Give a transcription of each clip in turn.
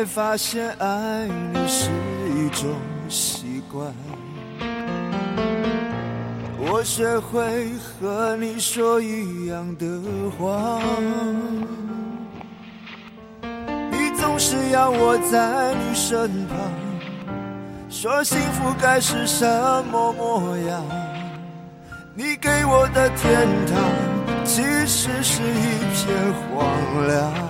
才发现爱你是一种习惯。我学会和你说一样的话，你总是要我在你身旁，说幸福该是什么模样？你给我的天堂，其实是一片荒凉。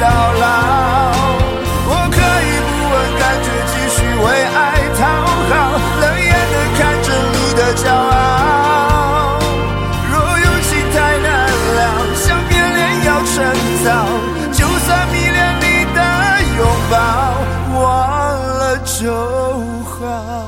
到老。我可以不问感觉，继续为爱讨好，冷眼的看着你的骄傲。若有情太难了，想变脸要趁早。就算迷恋你的拥抱忘了就好。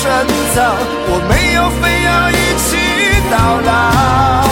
趁早。我没有非要一起到老。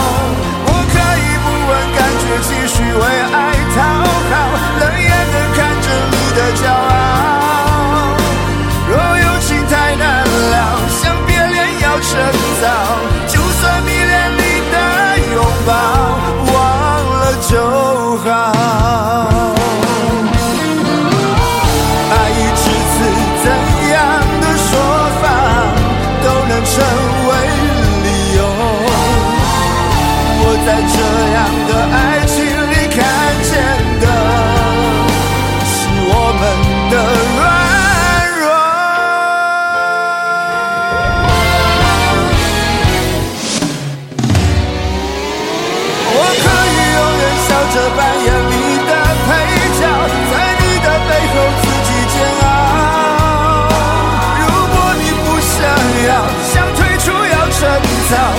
趁